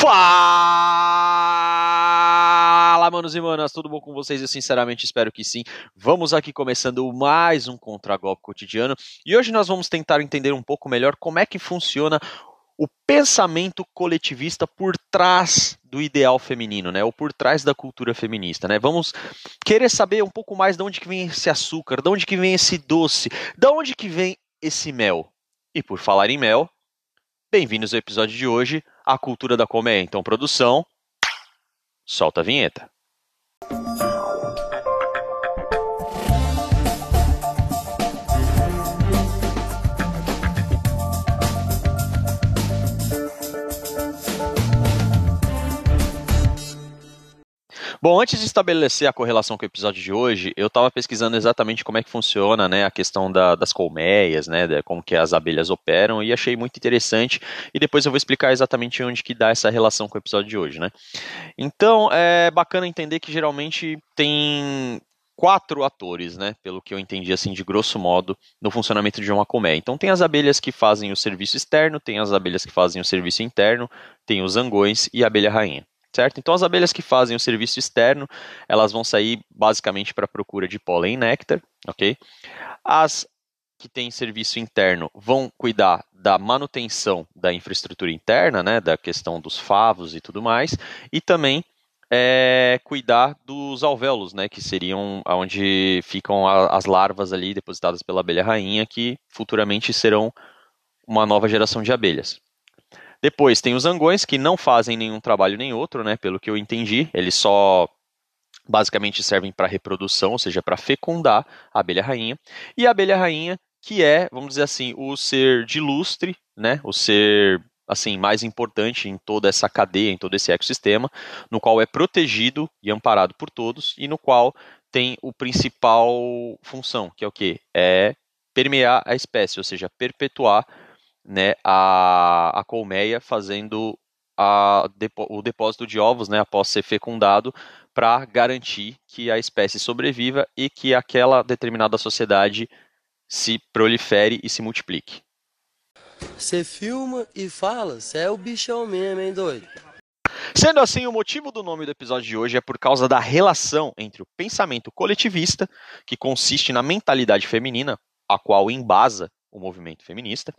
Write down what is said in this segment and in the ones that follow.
Fala, manos e manas, tudo bom com vocês? Eu sinceramente espero que sim. Vamos aqui começando mais um Contragolpe Cotidiano e hoje nós vamos tentar entender um pouco melhor como é que funciona o pensamento coletivista por trás do ideal feminino, né? Ou por trás da cultura feminista, né? Vamos querer saber um pouco mais de onde que vem esse açúcar, de onde que vem esse doce, de onde que vem esse mel. E por falar em mel, bem-vindos ao episódio de hoje, a cultura da colmeia. Então, produção, solta a vinheta. Bom, antes de estabelecer a correlação com o episódio de hoje, eu estava pesquisando exatamente como é que funciona né, a questão da, das colmeias, né, de como que as abelhas operam, e achei muito interessante, e depois eu vou explicar exatamente onde que dá essa relação com o episódio de hoje. Né? Então, é bacana entender que geralmente tem quatro atores, né, pelo que eu entendi assim de grosso modo, no funcionamento de uma colmeia. Então tem as abelhas que fazem o serviço externo, tem as abelhas que fazem o serviço interno, tem os zangões e a abelha rainha certo? Então as abelhas que fazem o serviço externo, elas vão sair basicamente para a procura de pólen e néctar, ok? As que têm serviço interno vão cuidar da manutenção da infraestrutura interna, né, da questão dos favos e tudo mais, e também é, cuidar dos alvéolos, né, que seriam onde ficam a, as larvas ali depositadas pela abelha rainha, que futuramente serão uma nova geração de abelhas. Depois tem os zangões, que não fazem nenhum trabalho nem outro, né? Pelo que eu entendi, eles só basicamente servem para reprodução, ou seja, para fecundar a abelha rainha. E a abelha rainha, que é, vamos dizer assim, o ser de lustre, né? O ser assim mais importante em toda essa cadeia, em todo esse ecossistema, no qual é protegido e amparado por todos e no qual tem o principal função, que é o que? É permear a espécie, ou seja, perpetuar né, a, a colmeia fazendo a, o depósito de ovos né, após ser fecundado para garantir que a espécie sobreviva e que aquela determinada sociedade se prolifere e se multiplique. Você filma e fala, você é o bichão mesmo, hein, doido? Sendo assim, o motivo do nome do episódio de hoje é por causa da relação entre o pensamento coletivista, que consiste na mentalidade feminina, a qual embasa o movimento feminista,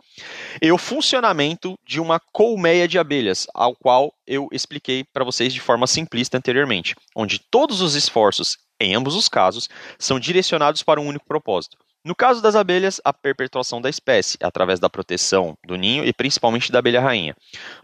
e o funcionamento de uma colmeia de abelhas, ao qual eu expliquei para vocês de forma simplista anteriormente, onde todos os esforços, em ambos os casos, são direcionados para um único propósito. No caso das abelhas, a perpetuação da espécie, através da proteção do ninho e principalmente da abelha rainha.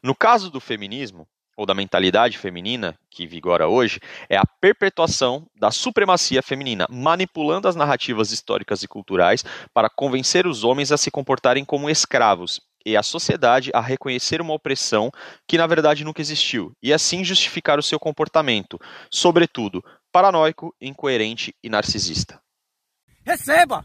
No caso do feminismo, ou da mentalidade feminina que vigora hoje é a perpetuação da supremacia feminina, manipulando as narrativas históricas e culturais para convencer os homens a se comportarem como escravos e a sociedade a reconhecer uma opressão que na verdade nunca existiu e assim justificar o seu comportamento, sobretudo paranoico, incoerente e narcisista. Receba!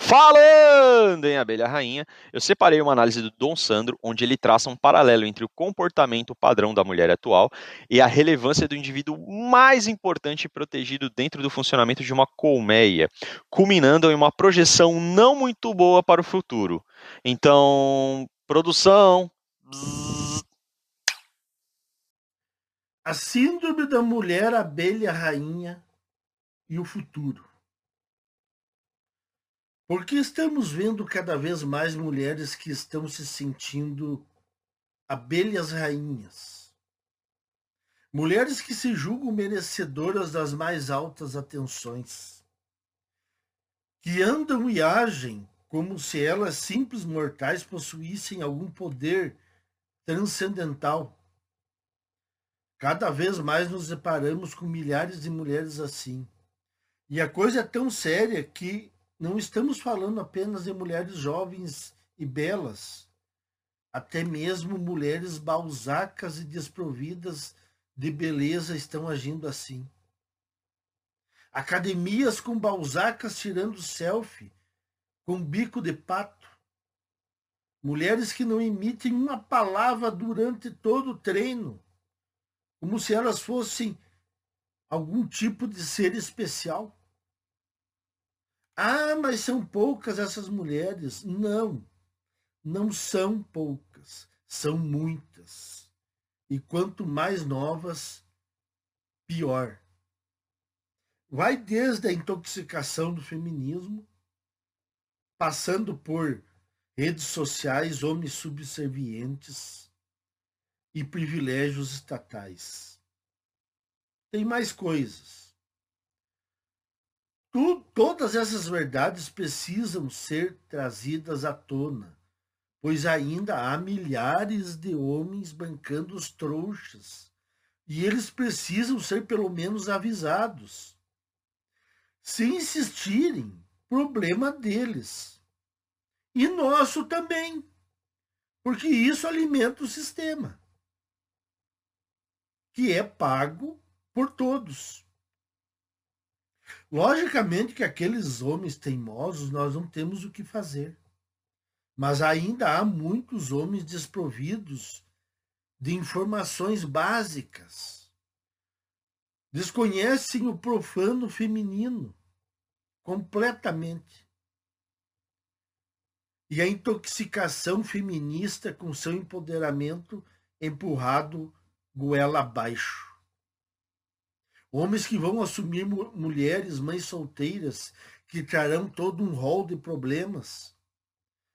Falando em abelha rainha, eu separei uma análise do Dom Sandro, onde ele traça um paralelo entre o comportamento padrão da mulher atual e a relevância do indivíduo mais importante e protegido dentro do funcionamento de uma colmeia, culminando em uma projeção não muito boa para o futuro. Então, produção. A síndrome da mulher abelha rainha e o futuro. Porque estamos vendo cada vez mais mulheres que estão se sentindo abelhas rainhas. Mulheres que se julgam merecedoras das mais altas atenções. Que andam e agem como se elas, simples mortais, possuíssem algum poder transcendental. Cada vez mais nos deparamos com milhares de mulheres assim. E a coisa é tão séria que não estamos falando apenas de mulheres jovens e belas, até mesmo mulheres balzacas e desprovidas de beleza estão agindo assim. Academias com balzacas tirando selfie, com bico de pato. Mulheres que não emitem uma palavra durante todo o treino, como se elas fossem algum tipo de ser especial. Ah, mas são poucas essas mulheres. Não, não são poucas, são muitas. E quanto mais novas, pior. Vai desde a intoxicação do feminismo, passando por redes sociais, homens subservientes e privilégios estatais. Tem mais coisas. Tu, todas essas verdades precisam ser trazidas à tona, pois ainda há milhares de homens bancando os trouxas, e eles precisam ser pelo menos avisados. Se insistirem, problema deles. E nosso também, porque isso alimenta o sistema, que é pago por todos. Logicamente que aqueles homens teimosos nós não temos o que fazer. Mas ainda há muitos homens desprovidos de informações básicas. Desconhecem o profano feminino completamente. E a intoxicação feminista com seu empoderamento empurrado goela abaixo. Homens que vão assumir mulheres, mães solteiras, que trarão todo um rol de problemas.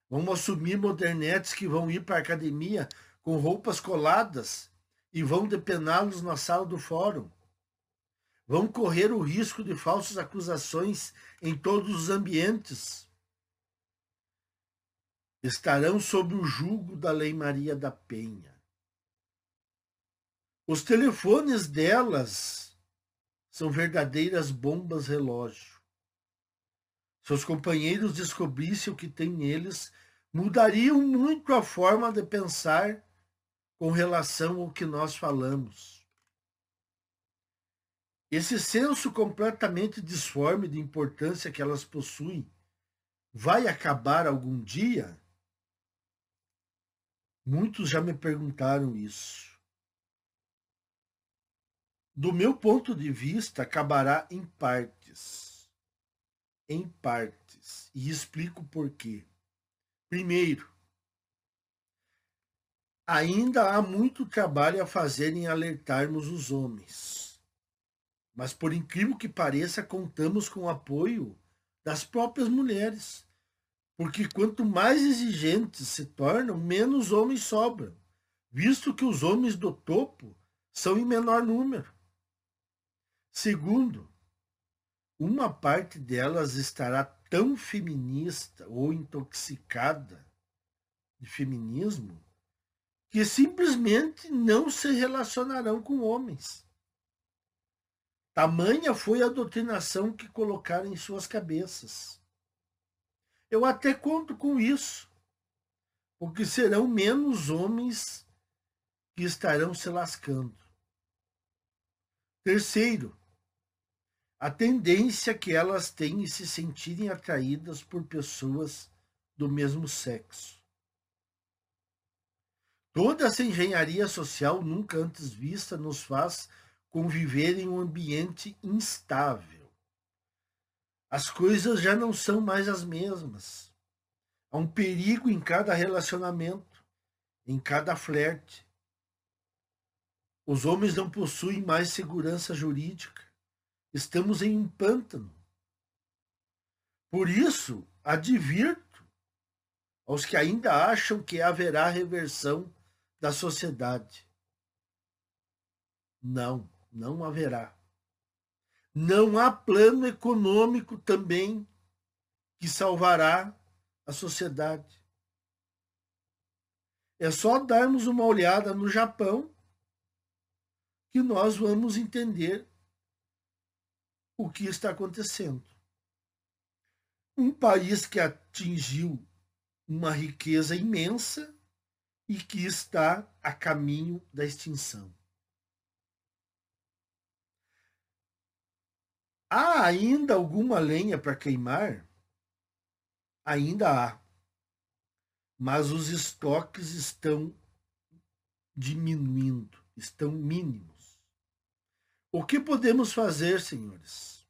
Vão assumir modernetes que vão ir para a academia com roupas coladas e vão depená-los na sala do fórum. Vão correr o risco de falsas acusações em todos os ambientes. Estarão sob o jugo da Lei Maria da Penha. Os telefones delas são verdadeiras bombas relógio. Seus companheiros descobrissem o que tem neles, mudariam muito a forma de pensar com relação ao que nós falamos. Esse senso completamente disforme de importância que elas possuem vai acabar algum dia? Muitos já me perguntaram isso do meu ponto de vista, acabará em partes. Em partes. E explico por quê. Primeiro, ainda há muito trabalho a fazer em alertarmos os homens. Mas, por incrível que pareça, contamos com o apoio das próprias mulheres. Porque quanto mais exigentes se tornam, menos homens sobram, visto que os homens do topo são em menor número. Segundo, uma parte delas estará tão feminista ou intoxicada de feminismo que simplesmente não se relacionarão com homens. Tamanha foi a doutrinação que colocaram em suas cabeças. Eu até conto com isso, porque serão menos homens que estarão se lascando. Terceiro, a tendência que elas têm em se sentirem atraídas por pessoas do mesmo sexo. Toda essa engenharia social nunca antes vista nos faz conviver em um ambiente instável. As coisas já não são mais as mesmas. Há um perigo em cada relacionamento, em cada flerte. Os homens não possuem mais segurança jurídica Estamos em um pântano. Por isso, advirto aos que ainda acham que haverá reversão da sociedade. Não, não haverá. Não há plano econômico também que salvará a sociedade. É só darmos uma olhada no Japão que nós vamos entender o que está acontecendo. Um país que atingiu uma riqueza imensa e que está a caminho da extinção. Há ainda alguma lenha para queimar? Ainda há. Mas os estoques estão diminuindo, estão mínimos. O que podemos fazer, senhores?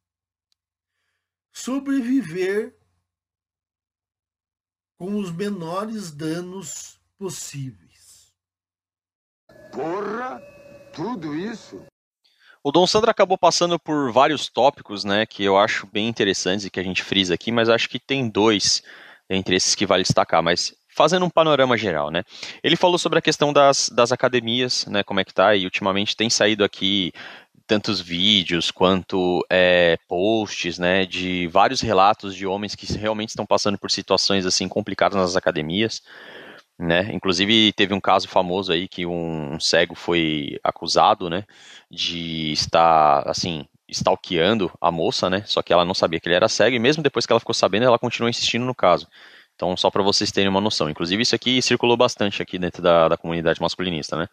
Sobreviver com os menores danos possíveis. Porra, tudo isso? O Dom Sandro acabou passando por vários tópicos, né, que eu acho bem interessantes e que a gente frisa aqui, mas acho que tem dois entre esses que vale destacar, mas fazendo um panorama geral, né? Ele falou sobre a questão das, das academias, né, como é que tá, e ultimamente tem saído aqui tantos vídeos quanto é, posts, né, de vários relatos de homens que realmente estão passando por situações assim complicadas nas academias, né? Inclusive teve um caso famoso aí que um, cego foi acusado, né, de estar assim stalkeando a moça, né? Só que ela não sabia que ele era cego e mesmo depois que ela ficou sabendo, ela continuou insistindo no caso. Então, só para vocês terem uma noção. Inclusive, isso aqui circulou bastante aqui dentro da, da comunidade masculinista, né?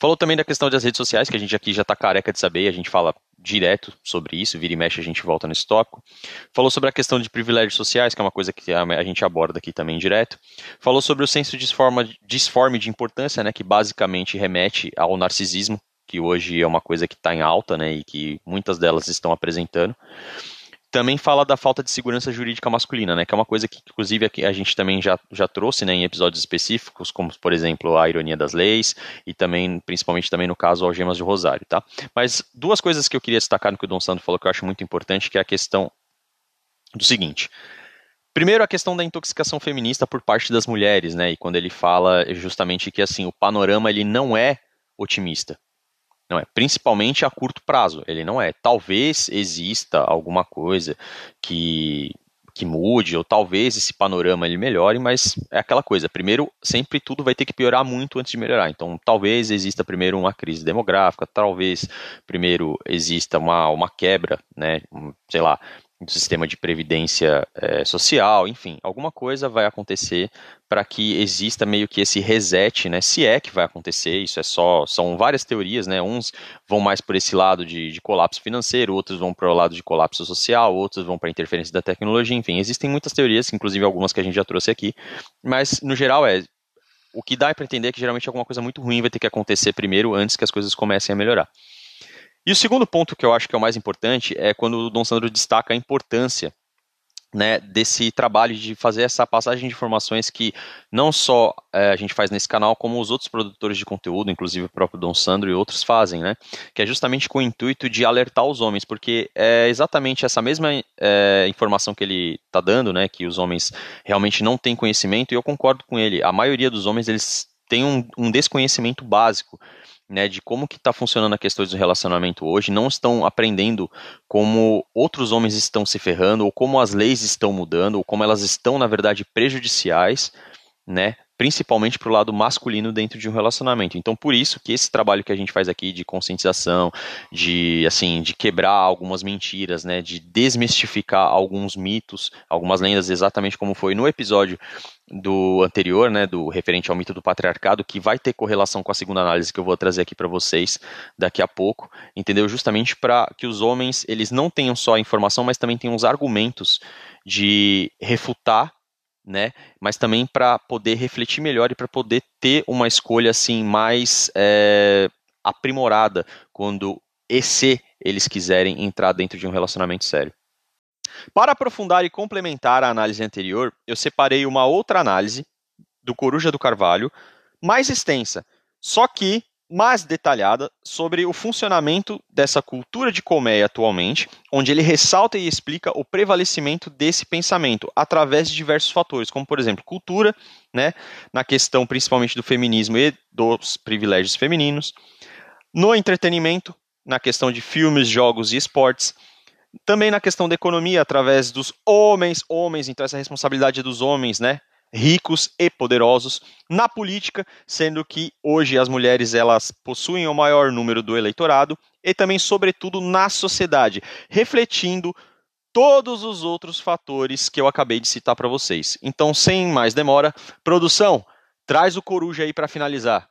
Falou também da questão das redes sociais, que a gente aqui já está careca de saber, a gente fala direto sobre isso, vira e mexe a gente volta nesse tópico. Falou sobre a questão de privilégios sociais, que é uma coisa que a gente aborda aqui também direto. Falou sobre o senso disforme, disforme de importância, né, que basicamente remete ao narcisismo, que hoje é uma coisa que está em alta, né, e que muitas delas estão apresentando também fala da falta de segurança jurídica masculina, né, que é uma coisa que, inclusive, a gente também já, já trouxe né, em episódios específicos, como, por exemplo, a ironia das leis e também, principalmente também no caso, algemas de Rosário, tá? Mas duas coisas que eu queria destacar no que o Dom Sandro falou que eu acho muito importante, que é a questão do seguinte. Primeiro, a questão da intoxicação feminista por parte das mulheres, né, e quando ele fala justamente que, assim, o panorama, ele não é otimista, não é, principalmente a curto prazo, ele não é. Talvez exista alguma coisa que que mude, ou talvez esse panorama ele melhore, mas é aquela coisa. Primeiro, sempre tudo vai ter que piorar muito antes de melhorar. Então, talvez exista primeiro uma crise demográfica, talvez primeiro exista uma, uma quebra, né, sei lá, do sistema de previdência é, social, enfim, alguma coisa vai acontecer para que exista meio que esse reset, né? Se é que vai acontecer, isso é só, são várias teorias, né? Uns vão mais por esse lado de, de colapso financeiro, outros vão para o lado de colapso social, outros vão para interferência da tecnologia, enfim, existem muitas teorias, inclusive algumas que a gente já trouxe aqui, mas no geral é o que dá para entender é que geralmente alguma coisa muito ruim vai ter que acontecer primeiro antes que as coisas comecem a melhorar. E o segundo ponto que eu acho que é o mais importante é quando o Dom Sandro destaca a importância né, desse trabalho de fazer essa passagem de informações que não só é, a gente faz nesse canal, como os outros produtores de conteúdo, inclusive o próprio Dom Sandro e outros fazem, né, que é justamente com o intuito de alertar os homens, porque é exatamente essa mesma é, informação que ele está dando, né, que os homens realmente não têm conhecimento, e eu concordo com ele, a maioria dos homens eles têm um, um desconhecimento básico né, de como que está funcionando a questão do relacionamento hoje, não estão aprendendo como outros homens estão se ferrando, ou como as leis estão mudando, ou como elas estão, na verdade, prejudiciais, né, principalmente para o lado masculino dentro de um relacionamento. Então, por isso que esse trabalho que a gente faz aqui de conscientização, de assim, de quebrar algumas mentiras, né, de desmistificar alguns mitos, algumas lendas, exatamente como foi no episódio do anterior, né, do referente ao mito do patriarcado, que vai ter correlação com a segunda análise que eu vou trazer aqui para vocês daqui a pouco, entendeu? Justamente para que os homens eles não tenham só a informação, mas também tenham os argumentos de refutar né? Mas também para poder refletir melhor e para poder ter uma escolha assim mais é, aprimorada quando e se eles quiserem entrar dentro de um relacionamento sério. Para aprofundar e complementar a análise anterior, eu separei uma outra análise do Coruja do Carvalho, mais extensa, só que mais detalhada sobre o funcionamento dessa cultura de colmeia atualmente, onde ele ressalta e explica o prevalecimento desse pensamento através de diversos fatores, como por exemplo, cultura, né, na questão principalmente do feminismo e dos privilégios femininos, no entretenimento, na questão de filmes, jogos e esportes, também na questão da economia, através dos homens, homens, então essa responsabilidade dos homens, né, ricos e poderosos na política, sendo que hoje as mulheres elas possuem o maior número do eleitorado e também sobretudo na sociedade, refletindo todos os outros fatores que eu acabei de citar para vocês. Então, sem mais demora, produção, traz o coruja aí para finalizar.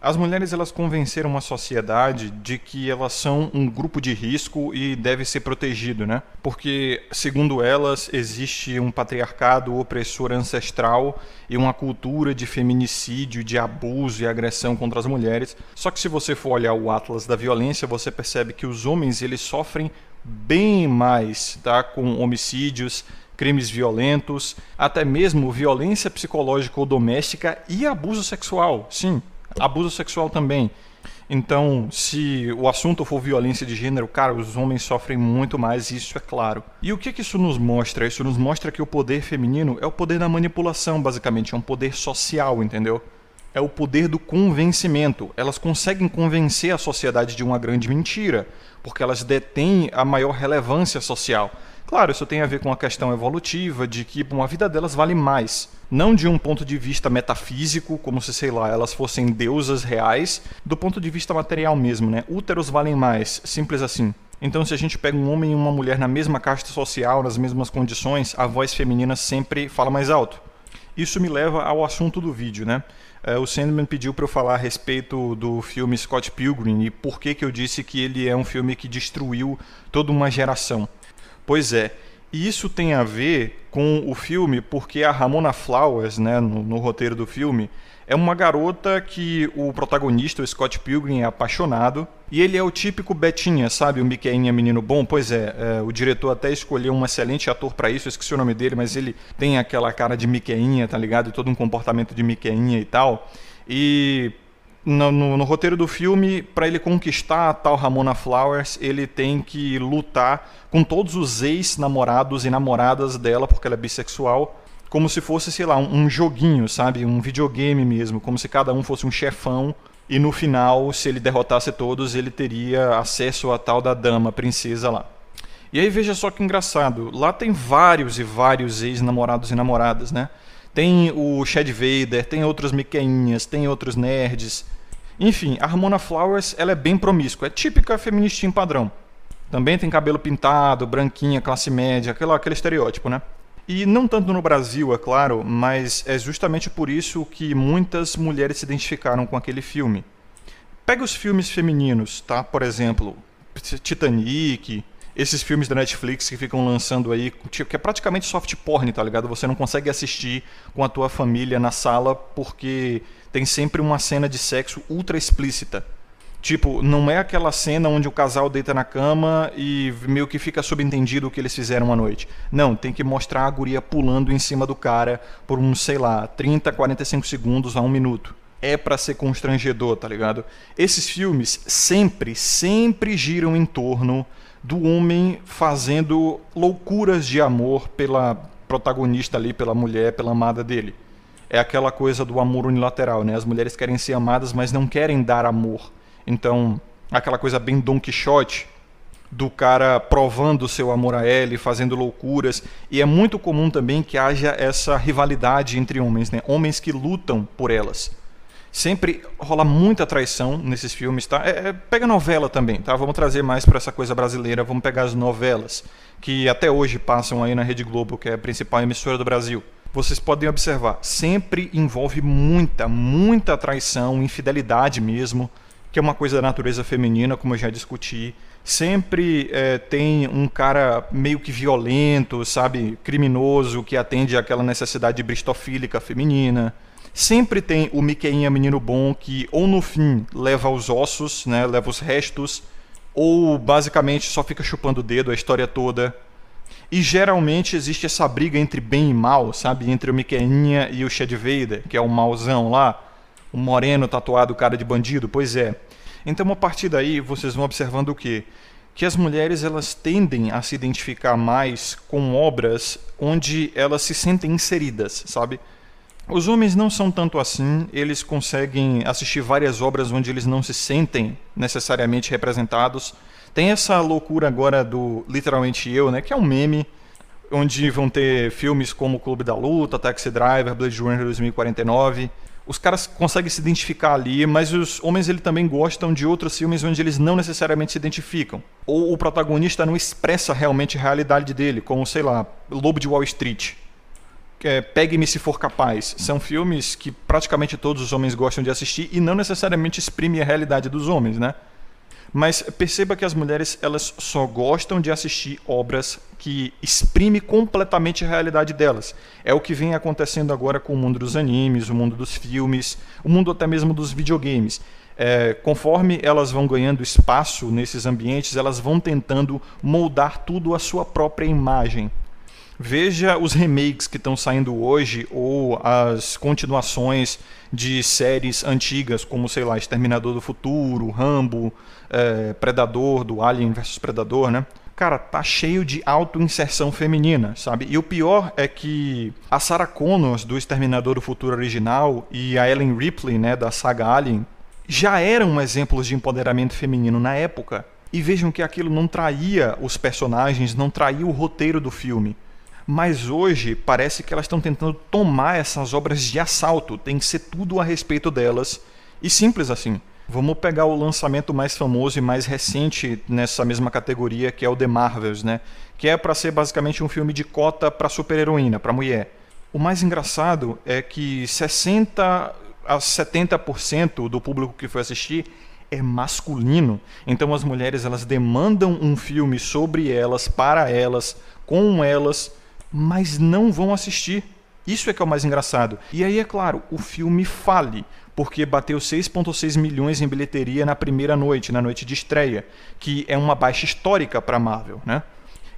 As mulheres elas convenceram a sociedade de que elas são um grupo de risco e deve ser protegido, né? Porque, segundo elas, existe um patriarcado opressor ancestral e uma cultura de feminicídio, de abuso e agressão contra as mulheres. Só que se você for olhar o atlas da violência, você percebe que os homens eles sofrem bem mais, tá? Com homicídios, crimes violentos, até mesmo violência psicológica ou doméstica e abuso sexual. Sim, abuso sexual também. Então, se o assunto for violência de gênero, cara, os homens sofrem muito mais, isso é claro. E o que, que isso nos mostra? Isso nos mostra que o poder feminino é o poder da manipulação, basicamente, é um poder social, entendeu? É o poder do convencimento. Elas conseguem convencer a sociedade de uma grande mentira, porque elas detêm a maior relevância social. Claro, isso tem a ver com a questão evolutiva de que bom, a vida delas vale mais. Não de um ponto de vista metafísico, como se, sei lá, elas fossem deusas reais, do ponto de vista material mesmo, né? Úteros valem mais, simples assim. Então, se a gente pega um homem e uma mulher na mesma casta social, nas mesmas condições, a voz feminina sempre fala mais alto. Isso me leva ao assunto do vídeo, né? É, o Sandman pediu para eu falar a respeito do filme Scott Pilgrim e por que, que eu disse que ele é um filme que destruiu toda uma geração. Pois é, e isso tem a ver com o filme porque a Ramona Flowers, né, no, no, roteiro do filme, é uma garota que o protagonista, o Scott Pilgrim, é apaixonado. E ele é o típico Betinha, sabe? O Miqueinha menino bom. Pois é, é, o diretor até escolheu um excelente ator para isso, eu esqueci o nome dele, mas ele tem aquela cara de Miqueinha, tá ligado? E todo um comportamento de Miqueinha e tal. E no, no, no, roteiro do filme, para ele conquistar a tal Ramona Flowers, ele tem que lutar com todos os ex-namorados e namoradas dela, porque ela é bissexual, como se fosse, sei lá, um, um, joguinho, sabe? Um videogame mesmo, como se cada um fosse um chefão. E no final, se ele derrotasse todos, ele teria acesso à tal da dama, princesa lá. E aí veja só que engraçado, lá tem vários e vários ex-namorados e namoradas, né? Tem o Chad Vader, tem outros Miqueinhas, tem outros nerds, enfim, a Ramona Flowers ela é bem promíscua, é típica feministinha padrão. Também tem cabelo pintado, branquinha, classe média, aquele, aquele estereótipo, né? E não tanto no Brasil, é claro, mas é justamente por isso que muitas mulheres se identificaram com aquele filme. Pega os filmes femininos, tá? Por exemplo, Titanic, esses filmes da Netflix que ficam lançando aí, que é praticamente soft porn, tá ligado? Você não consegue assistir com a tua família na sala porque tem sempre uma cena de sexo ultra explícita. Tipo, não é aquela cena onde o casal deita na cama e meio que fica subentendido o que eles fizeram à noite. Não, tem que mostrar a guria pulando em cima do cara por uns, sei lá, 30, 45 segundos a um minuto. É para ser constrangedor, tá ligado? Esses filmes sempre, sempre giram em torno do homem fazendo loucuras de amor pela protagonista ali, pela mulher, pela amada dele. É aquela coisa do amor unilateral, né? As mulheres querem ser amadas, mas não querem dar amor. Então, aquela coisa bem Don Quixote, do cara provando seu amor a ela fazendo loucuras. E é muito comum também que haja essa rivalidade entre homens, né? Homens que lutam por elas. Sempre rola muita traição nesses filmes, tá? É, é, pega novela também, tá? Vamos trazer mais para essa coisa brasileira, vamos pegar as novelas que até hoje passam aí na Rede Globo, que é a principal emissora do Brasil. Vocês podem observar, sempre envolve muita, muita traição, infidelidade mesmo, que é uma coisa da natureza feminina, como eu já discuti. Sempre é, tem um cara meio que violento, sabe, criminoso, que atende àquela necessidade bristofílica feminina Sempre tem o Miqueinha menino bom que ou no fim leva os ossos, né, leva os restos, ou basicamente só fica chupando o dedo a história toda. E geralmente existe essa briga entre bem e mal, sabe? Entre o Miqueinha e o Shed Vader, que é o mauzão lá, o moreno tatuado, cara de bandido, pois é. Então a partir daí vocês vão observando o quê? Que as mulheres elas tendem a se identificar mais com obras onde elas se sentem inseridas, sabe? Os homens não são tanto assim, eles conseguem assistir várias obras onde eles não se sentem necessariamente representados. Tem essa loucura agora do Literalmente Eu, né, que é um meme, onde vão ter filmes como Clube da Luta, Taxi Driver, Blade Runner 2049. Os caras conseguem se identificar ali, mas os homens ele também gostam de outros filmes onde eles não necessariamente se identificam. Ou o protagonista não expressa realmente a realidade dele, como, sei lá, Lobo de Wall Street é, Pegue-me se for capaz. São filmes que praticamente todos os homens gostam de assistir e não necessariamente exprimem a realidade dos homens, né? Mas perceba que as mulheres elas só gostam de assistir obras que exprimem completamente a realidade delas. É o que vem acontecendo agora com o mundo dos animes, o mundo dos filmes, o mundo até mesmo dos videogames. É, conforme elas vão ganhando espaço nesses ambientes, elas vão tentando moldar tudo à sua própria imagem. Veja os remakes que estão saindo hoje ou as continuações de séries antigas, como, sei lá, Exterminador do Futuro, Rambo, é, Predador, do Alien vs Predador, né? Cara, tá cheio de auto-inserção feminina, sabe? E o pior é que a Sarah Connors, do Exterminador do Futuro original, e a Ellen Ripley, né, da saga Alien, já eram exemplos de empoderamento feminino na época. E vejam que aquilo não traía os personagens, não traía o roteiro do filme mas hoje parece que elas estão tentando tomar essas obras de assalto, tem que ser tudo a respeito delas, e simples assim. Vamos pegar o lançamento mais famoso e mais recente nessa mesma categoria, que é o The Marvels, né? Que é para ser basicamente um filme de cota para super-heroína, para mulher. O mais engraçado é que 60 a 70% do público que foi assistir é masculino. Então as mulheres elas demandam um filme sobre elas, para elas, com elas, mas não vão assistir. Isso é que é o mais engraçado. E aí, é claro, o filme fale, porque bateu 6,6 milhões em bilheteria na primeira noite, na noite de estreia, que é uma baixa histórica para Marvel, né?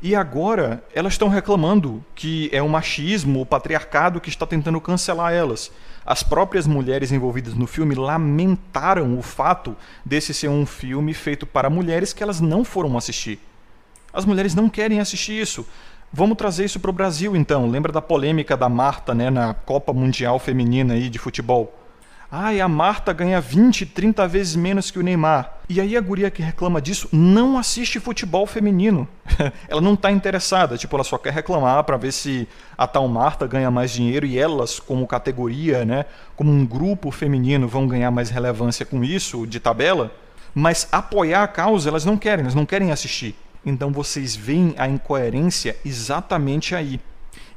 E agora elas estão reclamando que é o machismo, o patriarcado que está tentando cancelar elas. As próprias mulheres envolvidas no filme lamentaram o fato desse ser um filme feito para mulheres que elas não foram assistir. As mulheres não querem assistir isso. Vamos trazer isso para o Brasil, então. Lembra da polêmica da Marta, né, na Copa Mundial Feminina aí de futebol? Ai, a Marta ganha 20, 30 vezes menos que o Neymar. E aí a guria que reclama disso não assiste futebol feminino. ela não está interessada, tipo, ela só quer reclamar para ver se a tal Marta ganha mais dinheiro e elas, como categoria, né, como um grupo feminino, vão ganhar mais relevância com isso de tabela. Mas apoiar a causa elas não querem, elas não querem assistir. Então vocês veem a incoerência exatamente aí.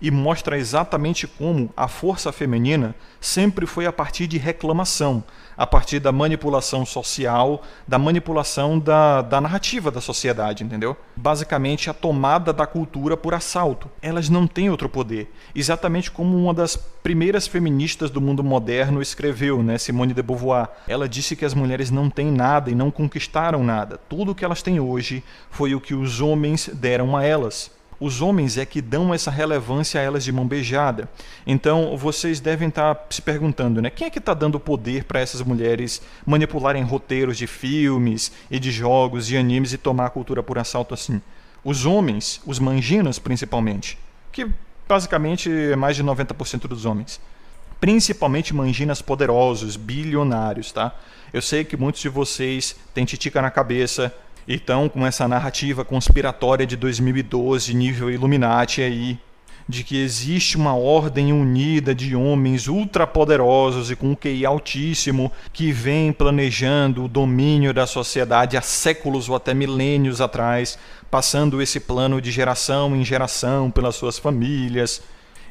E mostra exatamente como a força feminina sempre foi a partir de reclamação, a partir da manipulação social, da manipulação da, da narrativa da sociedade, entendeu? Basicamente a tomada da cultura por assalto. Elas não têm outro poder. Exatamente como uma das primeiras feministas do mundo moderno escreveu, né, Simone de Beauvoir. Ela disse que as mulheres não têm nada e não conquistaram nada. Tudo o que elas têm hoje foi o que os homens deram a elas os homens é que dão essa relevância a elas de mão beijada. Então vocês devem estar tá se perguntando, né? Quem é que está dando poder para essas mulheres manipularem roteiros de filmes e de jogos e animes e tomar a cultura por assalto assim? Os homens, os manginas principalmente, que basicamente é mais de 90% dos homens. Principalmente manginas poderosos, bilionários, tá? Eu sei que muitos de vocês têm titica na cabeça, então, com essa narrativa conspiratória de 2012, nível Illuminati aí, de que existe uma ordem unida de homens ultrapoderosos e com um QI altíssimo que vem planejando o domínio da sociedade há séculos ou até milênios atrás, passando esse plano de geração em geração pelas suas famílias.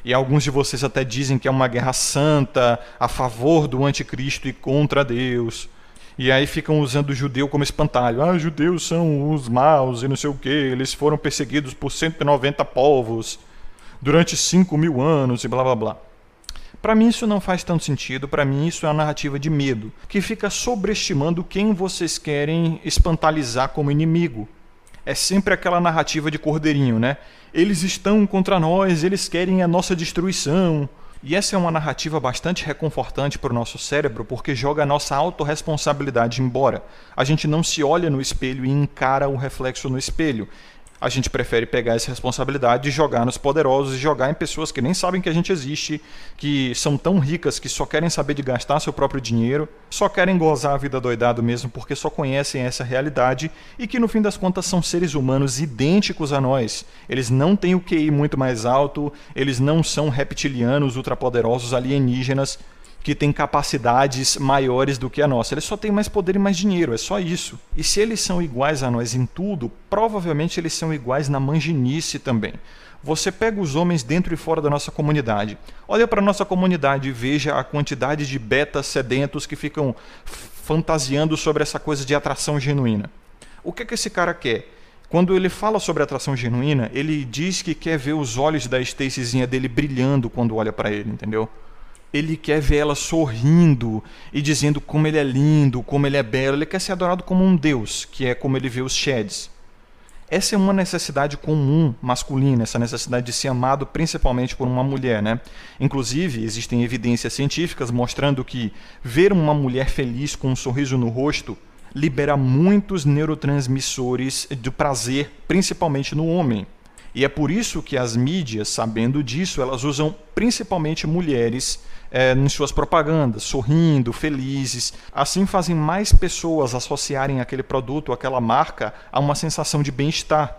E alguns de vocês até dizem que é uma guerra santa a favor do anticristo e contra Deus. E aí ficam usando o judeu como espantalho. Ah, os judeus são os maus e não sei o que. Eles foram perseguidos por 190 povos durante 5 mil anos e blá blá blá. Para mim isso não faz tanto sentido, para mim isso é uma narrativa de medo, que fica sobreestimando quem vocês querem espantalizar como inimigo. É sempre aquela narrativa de cordeirinho, né? Eles estão contra nós, eles querem a nossa destruição. E essa é uma narrativa bastante reconfortante para o nosso cérebro, porque joga a nossa autorresponsabilidade embora. A gente não se olha no espelho e encara o reflexo no espelho a gente prefere pegar essa responsabilidade e jogar nos poderosos e jogar em pessoas que nem sabem que a gente existe, que são tão ricas que só querem saber de gastar seu próprio dinheiro, só querem gozar a vida doidado mesmo porque só conhecem essa realidade e que no fim das contas são seres humanos idênticos a nós. Eles não têm o QI muito mais alto, eles não são reptilianos, ultrapoderosos, alienígenas, que tem capacidades maiores do que a nossa. Eles só têm mais poder e mais dinheiro, é só isso. E se eles são iguais a nós em tudo, provavelmente eles são iguais na manginice também. Você pega os homens dentro e fora da nossa comunidade. Olha para a nossa comunidade e veja a quantidade de betas sedentos que ficam fantasiando sobre essa coisa de atração genuína. O que, que esse cara quer? Quando ele fala sobre atração genuína, ele diz que quer ver os olhos da Stacyzinha dele brilhando quando olha para ele, entendeu? Ele quer ver ela sorrindo e dizendo como ele é lindo, como ele é belo. Ele quer ser adorado como um deus, que é como ele vê os Sheds. essa é uma necessidade comum masculina, essa necessidade de ser amado principalmente por uma mulher, né? Inclusive, existem evidências científicas mostrando que ver uma mulher feliz com um sorriso no rosto libera muitos neurotransmissores do prazer, principalmente no homem. E é por isso que as mídias, sabendo disso, elas usam principalmente mulheres é, em suas propagandas, sorrindo, felizes. Assim fazem mais pessoas associarem aquele produto, aquela marca, a uma sensação de bem-estar.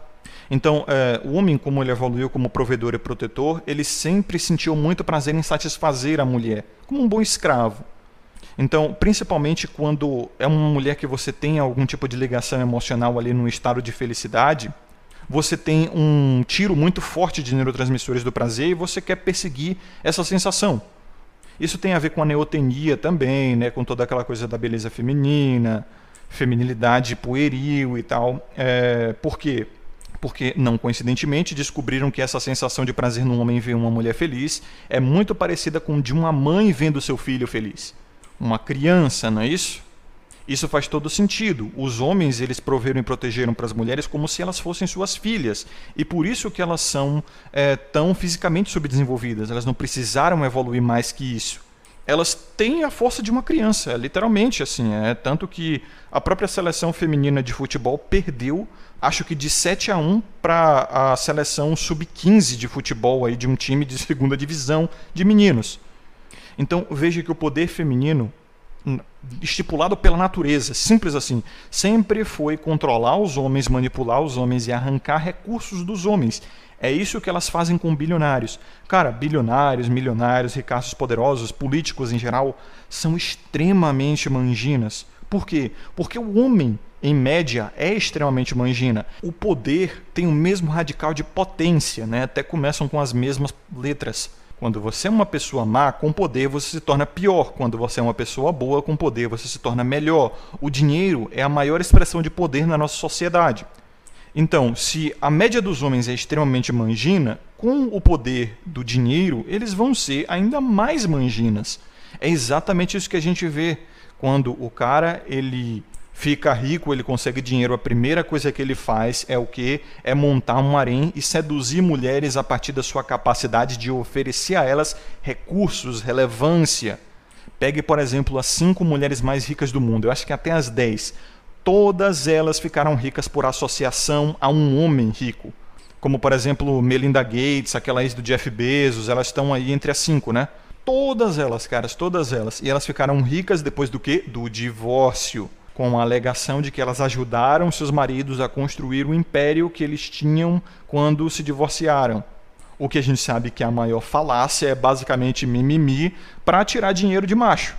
Então, é, o homem, como ele evoluiu como provedor e protetor, ele sempre sentiu muito prazer em satisfazer a mulher, como um bom escravo. Então, principalmente quando é uma mulher que você tem algum tipo de ligação emocional ali num estado de felicidade, você tem um tiro muito forte de neurotransmissores do prazer e você quer perseguir essa sensação. Isso tem a ver com a neotenia também, né, com toda aquela coisa da beleza feminina, feminilidade pueril e tal. É, por quê? Porque, não coincidentemente, descobriram que essa sensação de prazer num homem ver uma mulher feliz é muito parecida com de uma mãe vendo seu filho feliz uma criança, não é isso? Isso faz todo sentido. Os homens, eles proveram e protegeram para as mulheres como se elas fossem suas filhas. E por isso que elas são é, tão fisicamente subdesenvolvidas. Elas não precisaram evoluir mais que isso. Elas têm a força de uma criança, literalmente assim. É tanto que a própria seleção feminina de futebol perdeu, acho que de 7 a 1 para a seleção sub-15 de futebol aí de um time de segunda divisão de meninos. Então veja que o poder feminino, estipulado pela natureza, simples assim, sempre foi controlar os homens, manipular os homens e arrancar recursos dos homens. É isso que elas fazem com bilionários. Cara, bilionários, milionários, ricaços poderosos, políticos em geral, são extremamente manginas. Por quê? Porque o homem, em média, é extremamente mangina. O poder tem o mesmo radical de potência, né? até começam com as mesmas letras. Quando você é uma pessoa má, com poder você se torna pior. Quando você é uma pessoa boa, com poder você se torna melhor. O dinheiro é a maior expressão de poder na nossa sociedade. Então, se a média dos homens é extremamente mangina, com o poder do dinheiro, eles vão ser ainda mais manginas. É exatamente isso que a gente vê quando o cara ele fica rico, ele consegue dinheiro, a primeira coisa que ele faz é o que? É montar um harém e seduzir mulheres a partir da sua capacidade de oferecer a elas recursos, relevância. Pegue, por exemplo, as cinco mulheres mais ricas do mundo, eu acho que até as dez. Todas elas ficaram ricas por associação a um homem rico. Como, por exemplo, Melinda Gates, aquela ex do Jeff Bezos, elas estão aí entre as cinco, né? Todas elas, caras, todas elas. E elas ficaram ricas depois do quê? Do divórcio com a alegação de que elas ajudaram seus maridos a construir o império que eles tinham quando se divorciaram. O que a gente sabe que a maior falácia é basicamente mimimi para tirar dinheiro de macho.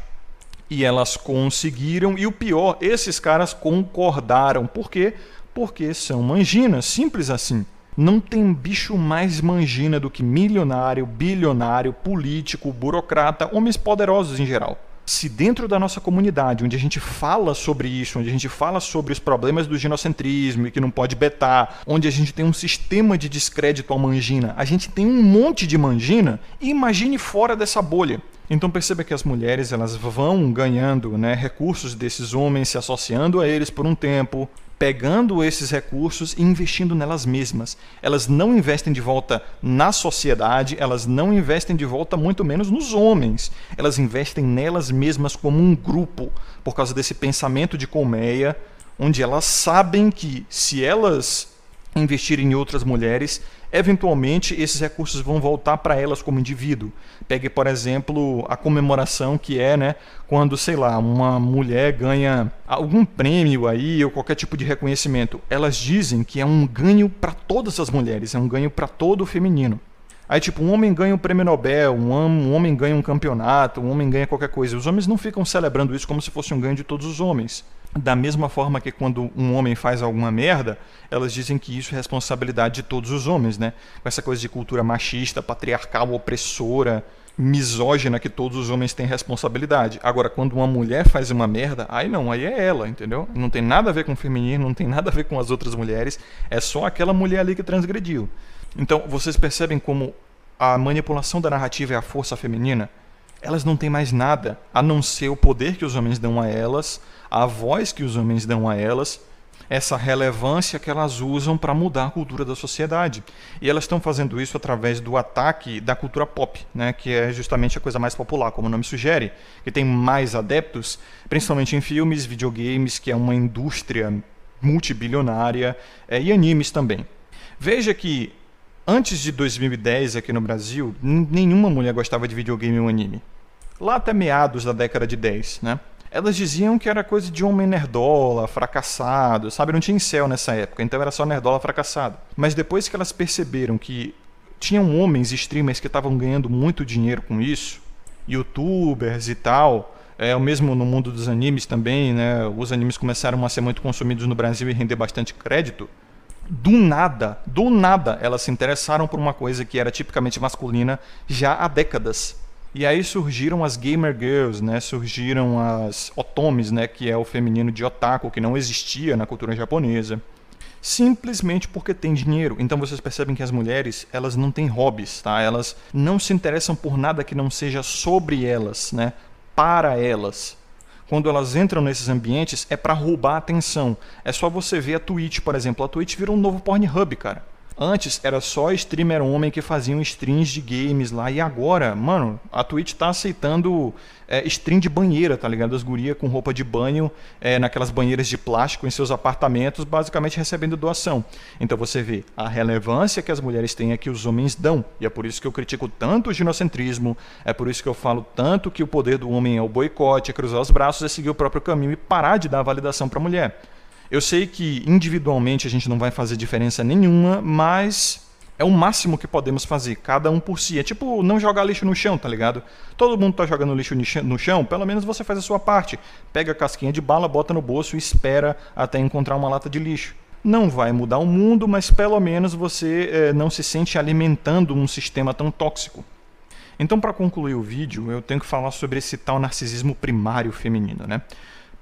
E elas conseguiram, e o pior, esses caras concordaram. Por quê? Porque são manginas, simples assim. Não tem bicho mais mangina do que milionário, bilionário, político, burocrata, homens poderosos em geral se dentro da nossa comunidade, onde a gente fala sobre isso, onde a gente fala sobre os problemas do ginocentrismo e que não pode betar, onde a gente tem um sistema de descrédito à mangina, a gente tem um monte de mangina, imagine fora dessa bolha. Então perceba que as mulheres elas vão ganhando né, recursos desses homens, se associando a eles por um tempo, pegando esses recursos e investindo nelas mesmas. Elas não investem de volta na sociedade, elas não investem de volta muito menos nos homens. Elas investem nelas mesmas como um grupo, por causa desse pensamento de colmeia, onde elas sabem que se elas investirem em outras mulheres, eventualmente esses recursos vão voltar para elas como indivíduo. Pegue, por exemplo, a comemoração que é, né, quando, sei lá, uma mulher ganha algum prêmio aí ou qualquer tipo de reconhecimento. Elas dizem que é um ganho para todas as mulheres, é um ganho para todo o feminino. Aí, tipo, um homem ganha um prêmio Nobel, um, homem ganha um campeonato, um homem ganha qualquer coisa. Os homens não ficam celebrando isso como se fosse um ganho de todos os homens. Da mesma forma que quando um homem faz alguma merda, elas dizem que isso é responsabilidade de todos os homens, né? Com essa coisa de cultura machista, patriarcal, opressora, misógina que todos os homens têm responsabilidade. Agora, quando uma mulher faz uma merda, aí não, aí é ela, entendeu? Não tem nada a ver com o feminino, não tem nada a ver com as outras mulheres, é só aquela mulher ali que transgrediu. Então, vocês percebem como a manipulação da narrativa é a força feminina? Elas não têm mais nada a não ser o poder que os homens dão a elas, a voz que os homens dão a elas, essa relevância que elas usam para mudar a cultura da sociedade. E elas estão fazendo isso através do ataque da cultura pop, né, que é justamente a coisa mais popular, como o nome sugere, que tem mais adeptos, principalmente em filmes, videogames, que é uma indústria multibilionária, é, e animes também. Veja que antes de 2010 aqui no Brasil, nenhuma mulher gostava de videogame ou anime. Lá até meados da década de 10, né? elas diziam que era coisa de homem nerdola, fracassado, sabe? Não tinha céu nessa época, então era só nerdola fracassado. Mas depois que elas perceberam que tinham homens streamers que estavam ganhando muito dinheiro com isso, youtubers e tal, é o mesmo no mundo dos animes também, né? Os animes começaram a ser muito consumidos no Brasil e render bastante crédito. Do nada, do nada, elas se interessaram por uma coisa que era tipicamente masculina já há décadas. E aí surgiram as gamer girls, né? Surgiram as otomis, né? Que é o feminino de otaku, que não existia na cultura japonesa. Simplesmente porque tem dinheiro. Então vocês percebem que as mulheres, elas não têm hobbies, tá? Elas não se interessam por nada que não seja sobre elas, né? Para elas. Quando elas entram nesses ambientes é para roubar a atenção. É só você ver a Twitch, por exemplo. A Twitch virou um novo Pornhub, cara. Antes era só streamer homem que faziam streams de games lá. E agora, mano, a Twitch tá aceitando é, stream de banheira, tá ligado? As gurias com roupa de banho é, naquelas banheiras de plástico em seus apartamentos, basicamente recebendo doação. Então você vê a relevância que as mulheres têm é que os homens dão. E é por isso que eu critico tanto o ginocentrismo, é por isso que eu falo tanto que o poder do homem é o boicote, é cruzar os braços, é seguir o próprio caminho e parar de dar validação para a mulher. Eu sei que individualmente a gente não vai fazer diferença nenhuma, mas é o máximo que podemos fazer, cada um por si. É tipo não jogar lixo no chão, tá ligado? Todo mundo tá jogando lixo no chão, pelo menos você faz a sua parte. Pega a casquinha de bala, bota no bolso e espera até encontrar uma lata de lixo. Não vai mudar o mundo, mas pelo menos você é, não se sente alimentando um sistema tão tóxico. Então, para concluir o vídeo, eu tenho que falar sobre esse tal narcisismo primário feminino, né?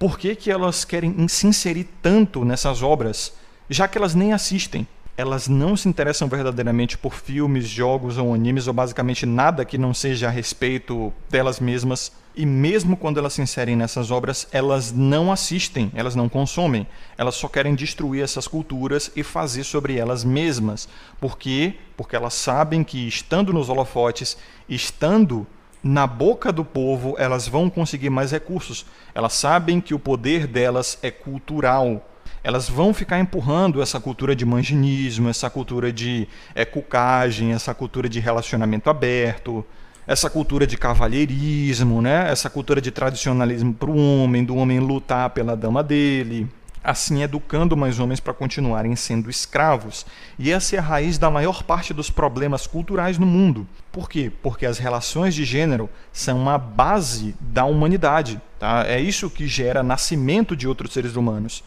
Por que, que elas querem se inserir tanto nessas obras, já que elas nem assistem? Elas não se interessam verdadeiramente por filmes, jogos ou animes, ou basicamente nada que não seja a respeito delas mesmas. E mesmo quando elas se inserem nessas obras, elas não assistem, elas não consomem. Elas só querem destruir essas culturas e fazer sobre elas mesmas. Por quê? Porque elas sabem que estando nos holofotes, estando na boca do povo, elas vão conseguir mais recursos. Elas sabem que o poder delas é cultural. Elas vão ficar empurrando essa cultura de manginismo, essa cultura de é, cucagem, essa cultura de relacionamento aberto, essa cultura de cavalheirismo, né? essa cultura de tradicionalismo para o homem, do homem lutar pela dama dele assim educando mais homens para continuarem sendo escravos. E essa é a raiz da maior parte dos problemas culturais no mundo. Por quê? Porque as relações de gênero são uma base da humanidade. Tá? É isso que gera nascimento de outros seres humanos.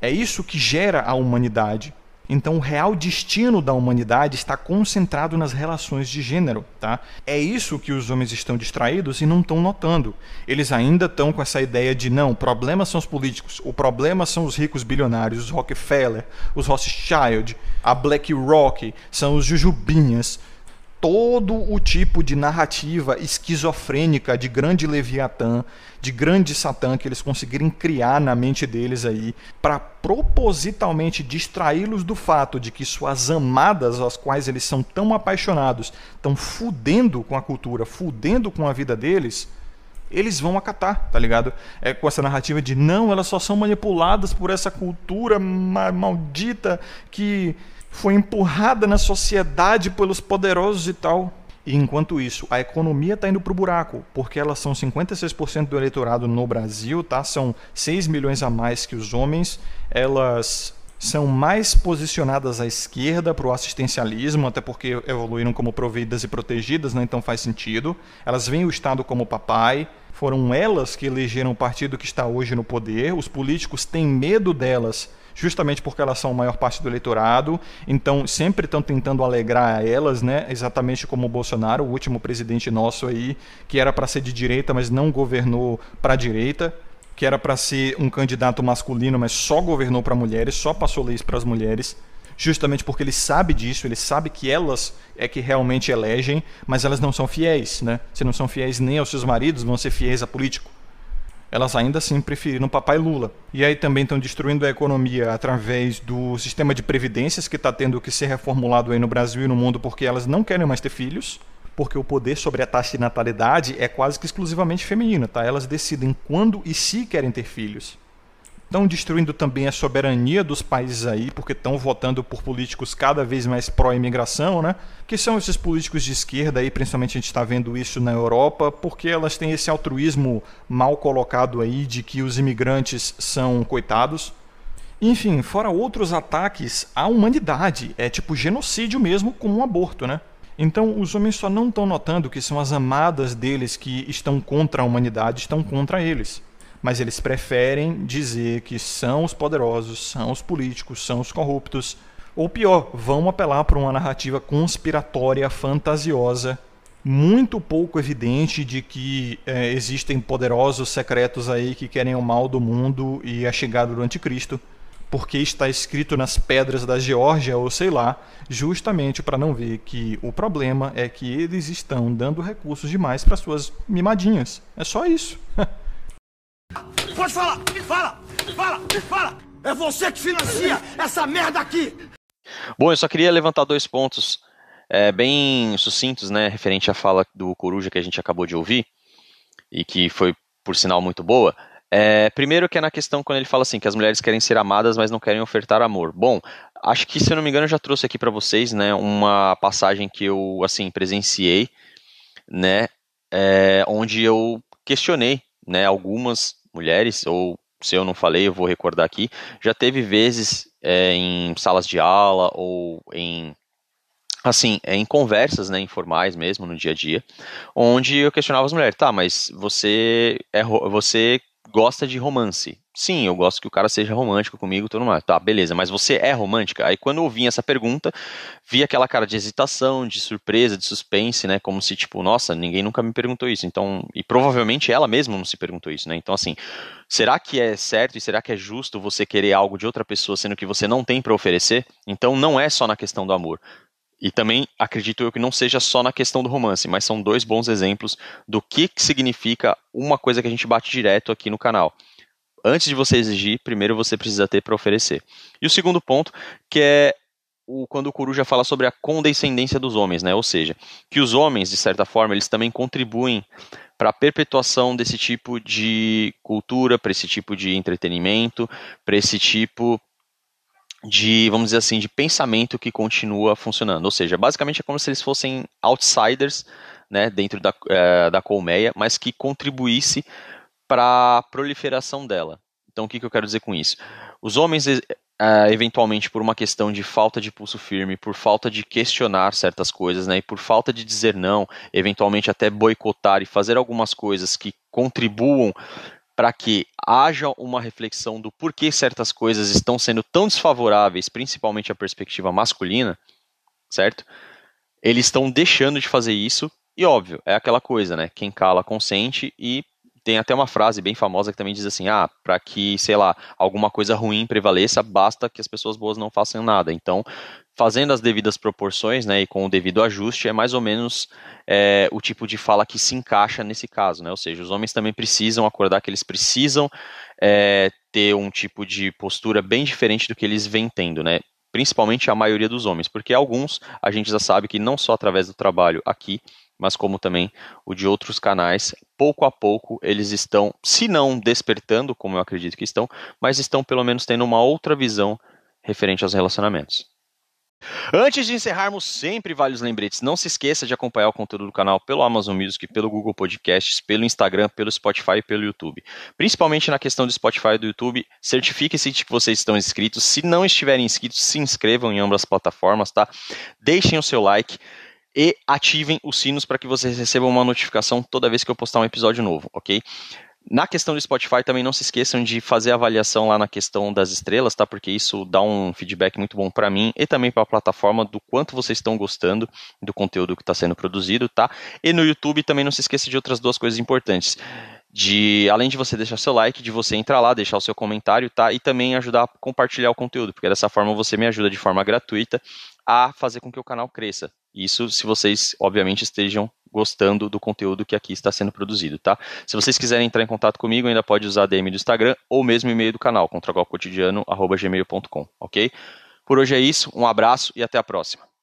É isso que gera a humanidade. Então, o real destino da humanidade está concentrado nas relações de gênero. Tá? É isso que os homens estão distraídos e não estão notando. Eles ainda estão com essa ideia de não, o problema são os políticos, o problema são os ricos bilionários, os Rockefeller, os Rothschild, a BlackRock, são os Jujubinhas todo o tipo de narrativa esquizofrênica de grande Leviatã, de grande Satã que eles conseguirem criar na mente deles aí, para propositalmente distraí-los do fato de que suas amadas, às quais eles são tão apaixonados, estão fudendo com a cultura, fudendo com a vida deles, eles vão acatar, tá ligado? É com essa narrativa de não, elas só são manipuladas por essa cultura maldita que foi empurrada na sociedade pelos poderosos e tal. E enquanto isso, a economia está indo para o buraco, porque elas são 56% do eleitorado no Brasil, tá? São 6 milhões a mais que os homens. Elas são mais posicionadas à esquerda para o assistencialismo, até porque evoluíram como providas e protegidas, né? então faz sentido. Elas veem o Estado como papai, foram elas que elegeram o partido que está hoje no poder, os políticos têm medo delas justamente porque elas são a maior parte do eleitorado, então sempre estão tentando alegrar elas, né? Exatamente como o Bolsonaro, o último presidente nosso aí, que era para ser de direita, mas não governou para a direita, que era para ser um candidato masculino, mas só governou para mulheres, só passou leis para as mulheres justamente porque ele sabe disso, ele sabe que elas é que realmente elegem, mas elas não são fiéis, né? Se não são fiéis nem aos seus maridos, vão ser fiéis a político. Elas ainda assim preferiram papai Lula. E aí também estão destruindo a economia através do sistema de previdências que está tendo que ser reformulado aí no Brasil e no mundo porque elas não querem mais ter filhos porque o poder sobre a taxa de natalidade é quase que exclusivamente feminino, tá? Elas decidem quando e se querem ter filhos. Estão destruindo também a soberania dos países aí, porque estão votando por políticos cada vez mais pró-imigração, né? Que são esses políticos de esquerda aí, principalmente a gente está vendo isso na Europa, porque elas têm esse altruísmo mal colocado aí de que os imigrantes são coitados. Enfim, fora outros ataques à humanidade, é tipo genocídio mesmo, como um aborto, né? Então, os homens só não estão notando que são as amadas deles que estão contra a humanidade, estão contra eles. Mas eles preferem dizer que são os poderosos, são os políticos, são os corruptos. Ou pior, vão apelar para uma narrativa conspiratória, fantasiosa, muito pouco evidente de que é, existem poderosos secretos aí que querem o mal do mundo e a chegada do anticristo porque está escrito nas pedras da Geórgia ou sei lá, justamente para não ver que o problema é que eles estão dando recursos demais para suas mimadinhas. É só isso. Pode falar! Fala! Fala! Fala! É você que financia essa merda aqui! Bom, eu só queria levantar dois pontos é, bem sucintos, né, referente à fala do Coruja que a gente acabou de ouvir e que foi, por sinal, muito boa. É, primeiro que é na questão quando ele fala assim, que as mulheres querem ser amadas, mas não querem ofertar amor. Bom, acho que, se eu não me engano, eu já trouxe aqui para vocês, né, uma passagem que eu, assim, presenciei, né, é, onde eu questionei, né, algumas mulheres, ou se eu não falei, eu vou recordar aqui, já teve vezes é, em salas de aula ou em assim, é, em conversas, né, informais mesmo, no dia a dia, onde eu questionava as mulheres, tá, mas você é você gosta de romance. Sim, eu gosto que o cara seja romântico comigo, tudo mais. Tá, beleza, mas você é romântica? Aí quando eu vi essa pergunta, vi aquela cara de hesitação, de surpresa, de suspense, né? Como se, tipo, nossa, ninguém nunca me perguntou isso. Então, e provavelmente ela mesma não se perguntou isso, né? Então, assim, será que é certo e será que é justo você querer algo de outra pessoa sendo que você não tem para oferecer? Então, não é só na questão do amor. E também acredito eu que não seja só na questão do romance, mas são dois bons exemplos do que, que significa uma coisa que a gente bate direto aqui no canal. Antes de você exigir, primeiro você precisa ter para oferecer. E o segundo ponto, que é o, quando o Coruja fala sobre a condescendência dos homens, né? Ou seja, que os homens, de certa forma, eles também contribuem para a perpetuação desse tipo de cultura, para esse tipo de entretenimento, para esse tipo de, vamos dizer assim, de pensamento que continua funcionando. Ou seja, basicamente é como se eles fossem outsiders né, dentro da, é, da colmeia, mas que contribuísse para a proliferação dela. Então, o que, que eu quero dizer com isso? Os homens, é, eventualmente, por uma questão de falta de pulso firme, por falta de questionar certas coisas, né, e por falta de dizer não, eventualmente até boicotar e fazer algumas coisas que contribuam para que haja uma reflexão do porquê certas coisas estão sendo tão desfavoráveis, principalmente a perspectiva masculina, certo? Eles estão deixando de fazer isso, e óbvio, é aquela coisa, né? Quem cala consente e tem até uma frase bem famosa que também diz assim: ah, para que, sei lá, alguma coisa ruim prevaleça, basta que as pessoas boas não façam nada. Então, fazendo as devidas proporções, né, e com o devido ajuste, é mais ou menos é, o tipo de fala que se encaixa nesse caso, né? Ou seja, os homens também precisam acordar que eles precisam é, ter um tipo de postura bem diferente do que eles vêm tendo, né? Principalmente a maioria dos homens, porque alguns a gente já sabe que não só através do trabalho aqui, mas como também o de outros canais, pouco a pouco eles estão, se não despertando, como eu acredito que estão, mas estão pelo menos tendo uma outra visão referente aos relacionamentos. Antes de encerrarmos, sempre vários lembretes. Não se esqueça de acompanhar o conteúdo do canal pelo Amazon Music, pelo Google Podcasts, pelo Instagram, pelo Spotify e pelo YouTube. Principalmente na questão do Spotify e do YouTube, certifique-se de que vocês estão inscritos. Se não estiverem inscritos, se inscrevam em ambas as plataformas, tá? Deixem o seu like e ativem os sinos para que vocês recebam uma notificação toda vez que eu postar um episódio novo, ok? Na questão do Spotify, também não se esqueçam de fazer avaliação lá na questão das estrelas, tá? Porque isso dá um feedback muito bom para mim e também para a plataforma do quanto vocês estão gostando do conteúdo que está sendo produzido, tá? E no YouTube também não se esqueça de outras duas coisas importantes. De, além de você deixar seu like, de você entrar lá, deixar o seu comentário, tá? E também ajudar a compartilhar o conteúdo, porque dessa forma você me ajuda de forma gratuita a fazer com que o canal cresça. Isso se vocês, obviamente, estejam gostando do conteúdo que aqui está sendo produzido, tá? Se vocês quiserem entrar em contato comigo, ainda pode usar a DM do Instagram ou mesmo e-mail do canal, contragolcotidiano.gmail.com, ok? Por hoje é isso, um abraço e até a próxima.